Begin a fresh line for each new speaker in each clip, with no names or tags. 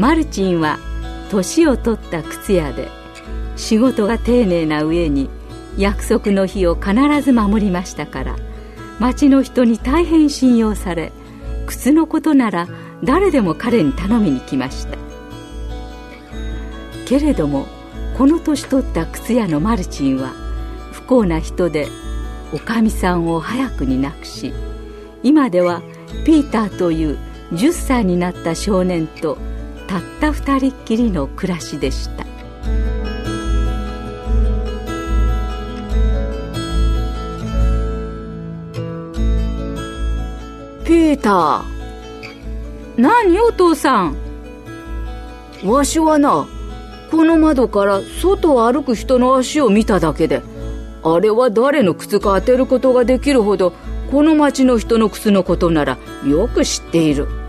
マルチンは年を取った靴屋で仕事が丁寧な上に約束の日を必ず守りましたから町の人に大変信用され靴のことなら誰でも彼に頼みに来ました。けれどもこの年取った靴屋のマルチンは不幸な人でおかみさんを早くに亡くし今ではピーターという10歳になった少年とたった二人っきりの暮らしでした。
ピーター。
何お父さん。
わしはなこの窓から外を歩く人の足を見ただけであれは誰の靴か当てることができるほどこの町の人の靴のことならよく知っている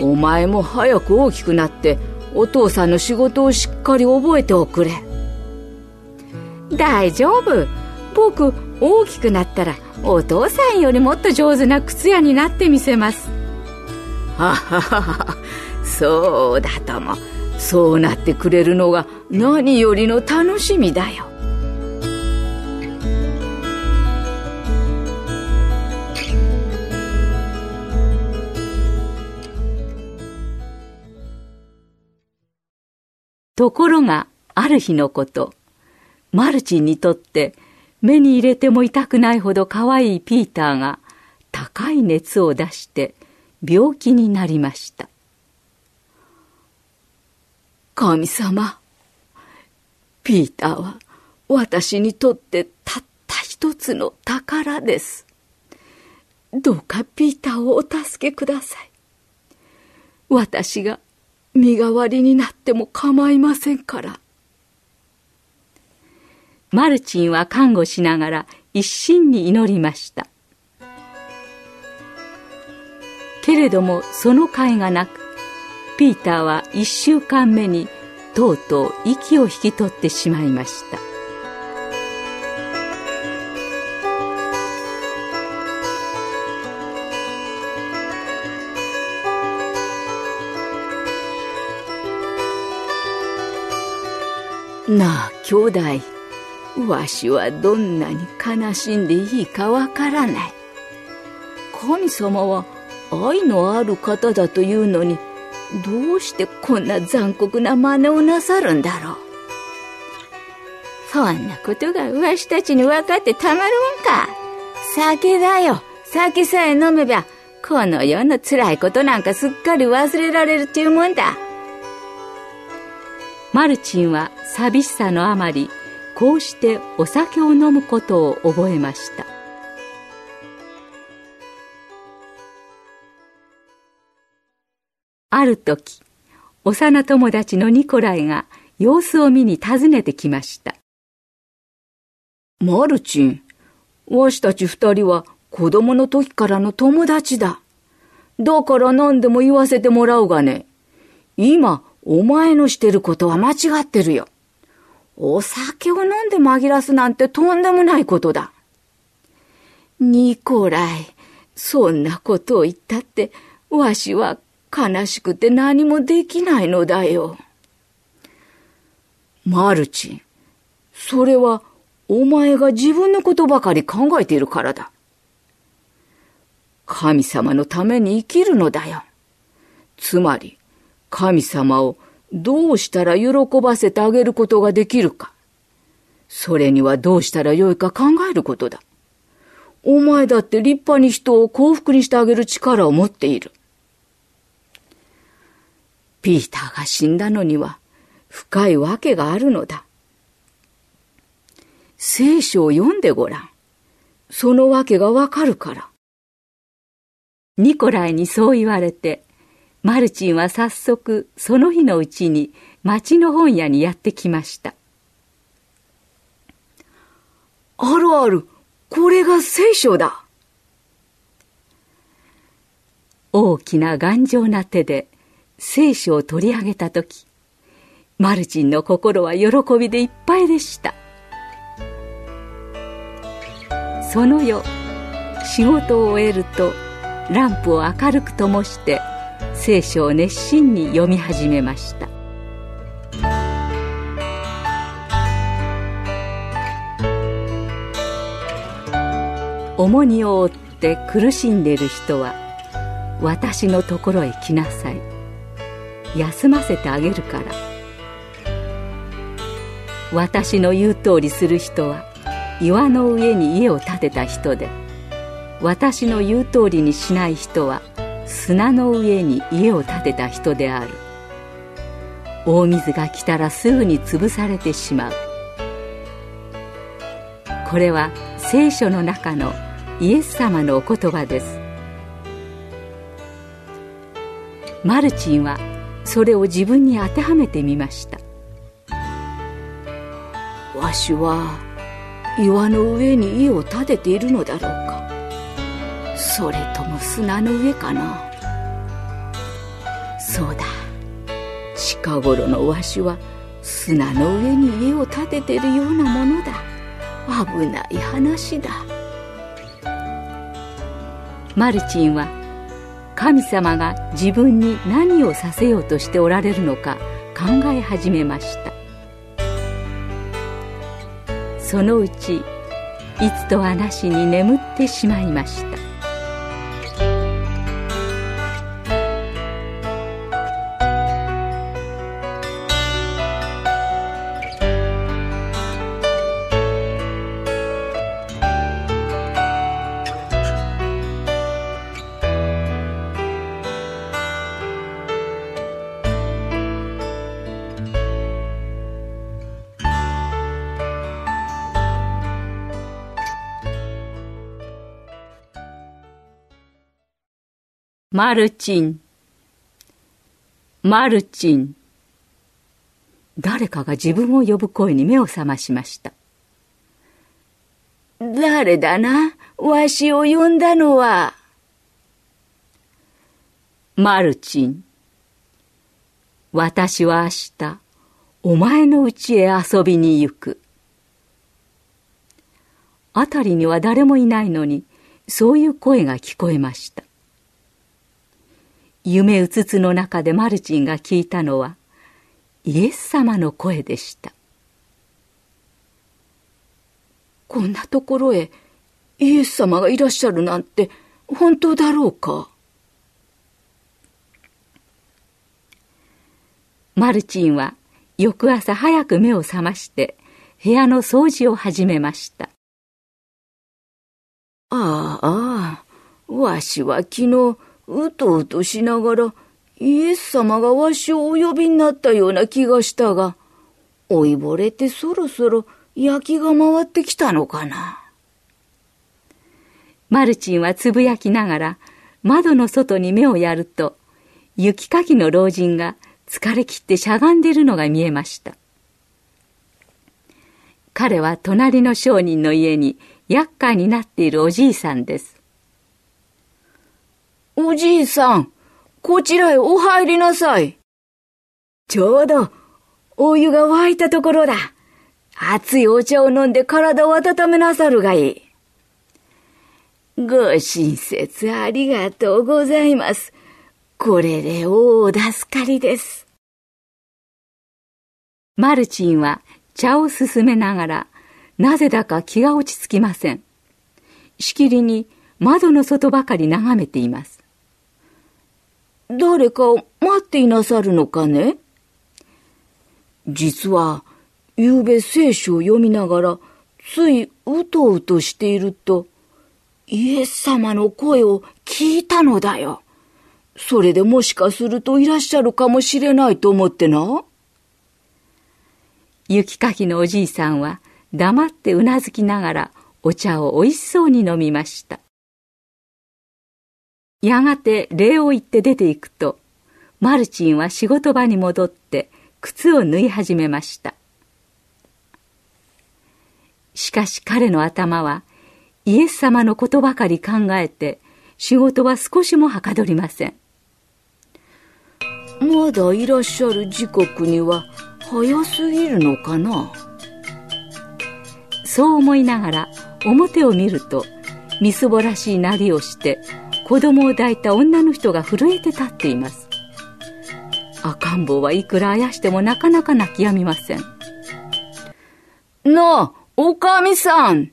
お前も早く大きくなってお父さんの仕事をしっかり覚えておくれ。
大丈夫。僕大きくなったらお父さんよりもっと上手な靴屋になってみせます。
はははそうだとも。そうなってくれるのが何よりの楽しみだよ。
ところがある日のこと。マルチンにとって目に入れても痛くないほど可愛いピーターが高い熱を出して病気になりました。
神様ピーターは私にとってたった一つの宝です。どうかピーターをお助けください。私が身代わりになっても構いませんから。
マルチンは看護しながら一心に祈りました。けれどもその甲斐がなくピーターは一週間目にとうとう息を引き取ってしまいました。
なあ兄弟。わしはどんなに悲しんでいいかわからない。神様は愛のある方だというのにどうしてこんな残酷な真似をなさるんだろう。
そんなことがわしたちに分かってたまるもんか。酒だよ。酒さえ飲めばこの世の辛いことなんかすっかり忘れられるっていうもんだ。
マルチンは寂しさのあまりこうしてお酒を飲むことを覚えました。ある時幼友達のニコライが様子を見に訪ねてきました。
マルチンわしたち二人は子供の時からの友達だ。だから何でも言わせてもらうがね。今お前のしてることは間違ってるよ。お酒を飲んで紛らすなんてとんでもないことだ。ニコライ、そんなことを言ったって、わしは悲しくて何もできないのだよ。マルチ、それはお前が自分のことばかり考えているからだ。神様のために生きるのだよ。つまり、神様をどうしたら喜ばせてあげることができるか。それにはどうしたらよいか考えることだ。お前だって立派に人を幸福にしてあげる力を持っている。ピーターが死んだのには、深いわけがあるのだ。聖書を読んでごらん。そのわけがわかるから。
ニコライにそう言われて、マルチンは早速その日のうちに町の本屋にやってきました。
あるある、これが聖書だ。
大きな頑丈な手で聖書を取り上げた時マルチンの心は喜びでいっぱいでしたその夜仕事を終えるとランプを明るく灯して聖書を熱心に読み始めました。重荷を負って苦しんでいる人は私のところへ来なさい。休ませてあげるから。私の言う通りする人は岩の上に家を建てた人で私の言う通りにしない人は砂の上に家を建てた人である。大水が来たらすぐに潰されてしまう。これは聖書の中のイエス様のお言葉です。マルチンはそれを自分に当てはめてみました。
わしは岩の上に家を建てているのだろうか。それとも砂の上かな？そうだ。近頃のわしは砂の上に家を建ててるようなものだ。危ない話だ。
マルチンは神様が自分に何をさせようとしておられるのか考え始めました。そのうちいつとはなしに眠ってしまいました。マルチン、マルチン。誰かが自分を呼ぶ声に目を覚ましました。
誰だな？わしを呼んだのは。
マルチン。私は明日、お前の家へ遊びに行く。あたりには誰もいないのに、そういう声が聞こえました。夢うつつの中でマルチンが聞いたのはイエス様の声でした。
こんなところへイエス様がいらっしゃるなんて本当だろうか？
マルチンは翌朝早く目を覚まして部屋の掃除を始めました。
ああわしは昨日うとうとしながら、イエス様がわしをお呼びになったような気がしたが、老いぼれてそろそろ焼きが回ってきたのかな。
マルチンはつぶやきながら窓の外に目をやると、雪かきの老人が疲れ切ってしゃがんでるのが見えました。彼は隣の商人の家に厄介になっているおじいさんです。
おじいさん、こちらへお入りなさい。ちょうど、お湯が沸いたところだ。熱いお茶を飲んで体を温めなさるがいい。ご親切ありがとうございます。これで大助かりです。
マルチンは茶を進めながら、なぜだか気が落ち着きません。しきりに窓の外ばかり眺めています。
誰かを待っていなさるのかね？実は、夕べ聖書を読みながら、ついうとうとしていると、イエス様の声を聞いたのだよ。それでもしかするといらっしゃるかもしれないと思ってな。
雪かきのおじいさんは黙ってうなずきながらお茶をおいしそうに飲みました。やがて礼を言って出て行くと、マルチンは仕事場に戻って靴を縫い始めました。しかし彼の頭はイエス様のことばかり考えて仕事は少しもはかどりません。
まだいらっしゃる時刻には早すぎるのかな？
そう思いながら表を見るとみすぼらしいなりをして子供を抱いた女の人が震えて立っています赤ん坊はいくらあやしてもなかなか泣き止みません
なあおかみさん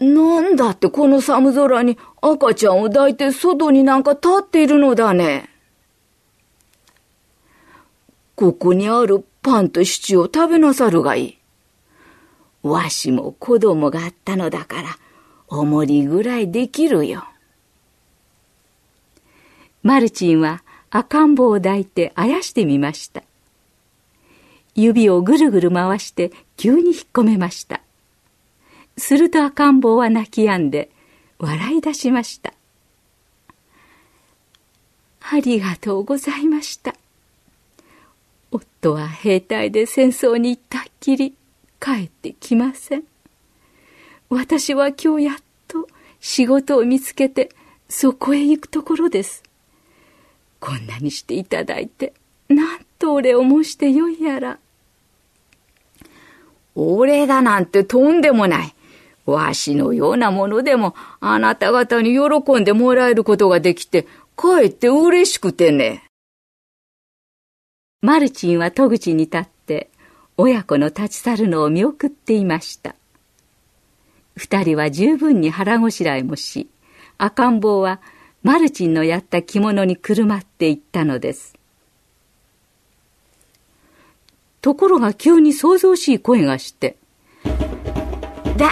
なんだってこの寒空に赤ちゃんを抱いて外になんか立っているのだね。ここにあるパンとシチューを食べなさるがいい。わしも子供があったのだから、おもりぐらいできるよ。
マルチンは赤ん坊を抱いてあやしてみました。指をぐるぐる回して急に引っ込めました。すると赤ん坊は泣き止んで笑い出しました。ありがとうございました。夫は兵隊で戦争に行ったっきり帰ってきません。私は今日やっと仕事を見つけてそこへ行くところです。こんなにしていただいて、なんとお礼を申してよいやら。
お礼だなんてとんでもない。わしのようなものでもあなた方に喜んでもらえることができて、かえって嬉しくてね。
マルチンは戸口に立って親子の立ち去るのを見送っていました。二人は十分に腹ごしらえもし、赤ん坊はマルチンのやった着物にくるまっていったのです。ところが急に想像しい声がして、
だ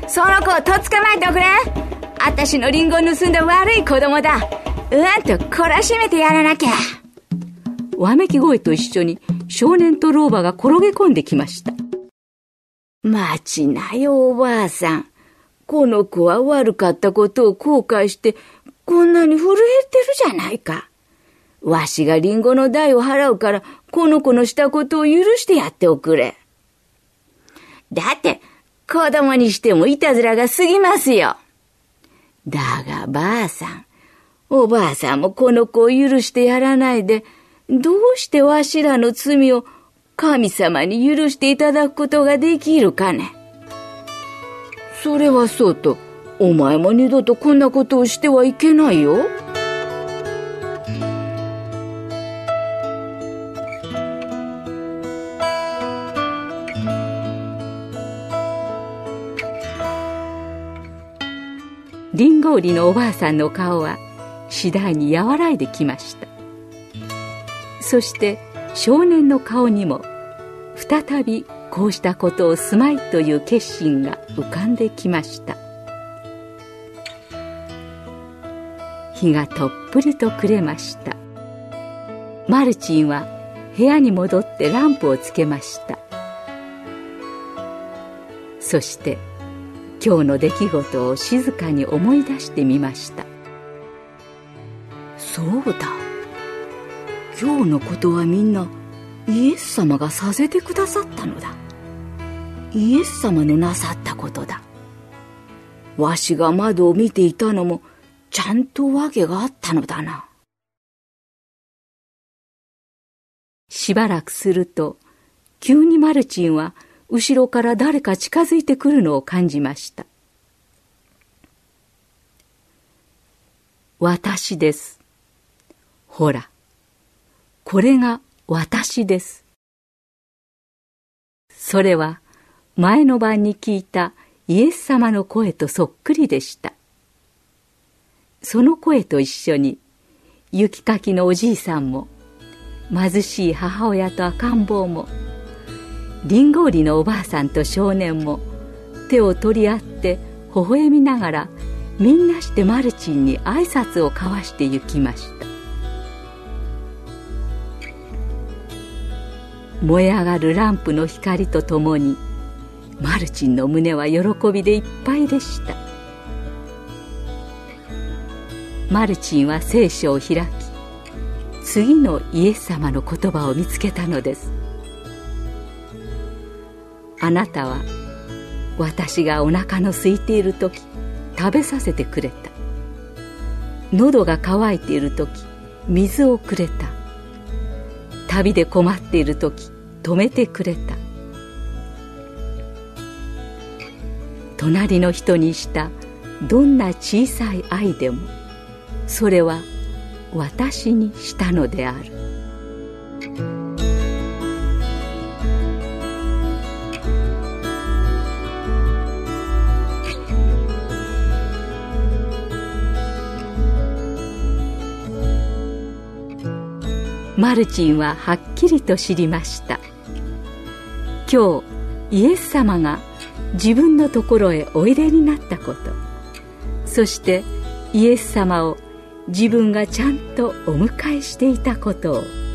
な、その子をとっ捕まえておくれ。あたしのリンゴを盗んだ悪い子供だ。うんと懲らしめてやらなきゃ。
わめき声と一緒に少年と老婆が転げ込んできました。
待ちなよ、おばあさん。この子は悪かったことを後悔して、こんなに震えてるじゃないか。わしがリンゴの代を払うから、この子のしたことを許してやっておくれ。だって、子供にしてもいたずらが過ぎますよ。だがばあさん、おばあさんもこの子を許してやらないで、どうしてわしらの罪を神様に許していただくことができるかね。それはそうと、お前も二度とこんなことをしてはいけないよ。
りんご売りのおばあさんの顔は次第に和らいできましたそして少年の顔にも再びこうしたことをすまいという決心が浮かんできました日がとっぷりと暮れました。マルチンは部屋に戻ってランプをつけました。そして今日の出来事を静かに思い出してみました。
そうだ。今日のことはみんなイエス様がさせてくださったのだ。イエス様のなさったことだ。わしが窓を見ていたのもちゃんと訳があったのだな
しばらくすると急にマルチンは後ろから誰か近づいてくるのを感じました。私です。ほら、これが私です。それは前の晩に聞いたイエス様の声とそっくりでした。その声と一緒に雪かきのおじいさんも貧しい母親と赤ん坊もりんご売りのおばあさんと少年も手を取り合って微笑みながらみんなしてマルチンに挨拶を交わして行きました。燃え上がるランプの光とともにマルチンの胸は喜びでいっぱいでした。マルチンは聖書を開き次のイエス様の言葉を見つけたのです。あなたは私がお腹の空いている時食べさせてくれた。喉が渇いている時水をくれた。旅で困っている時止めてくれた。隣の人にしたどんな小さい愛でもそれは私にしたのである。マルチンははっきりと知りました。今日イエス様が自分のところへおいでになったこと。そしてイエス様を自分がちゃんとお迎えしていたことを。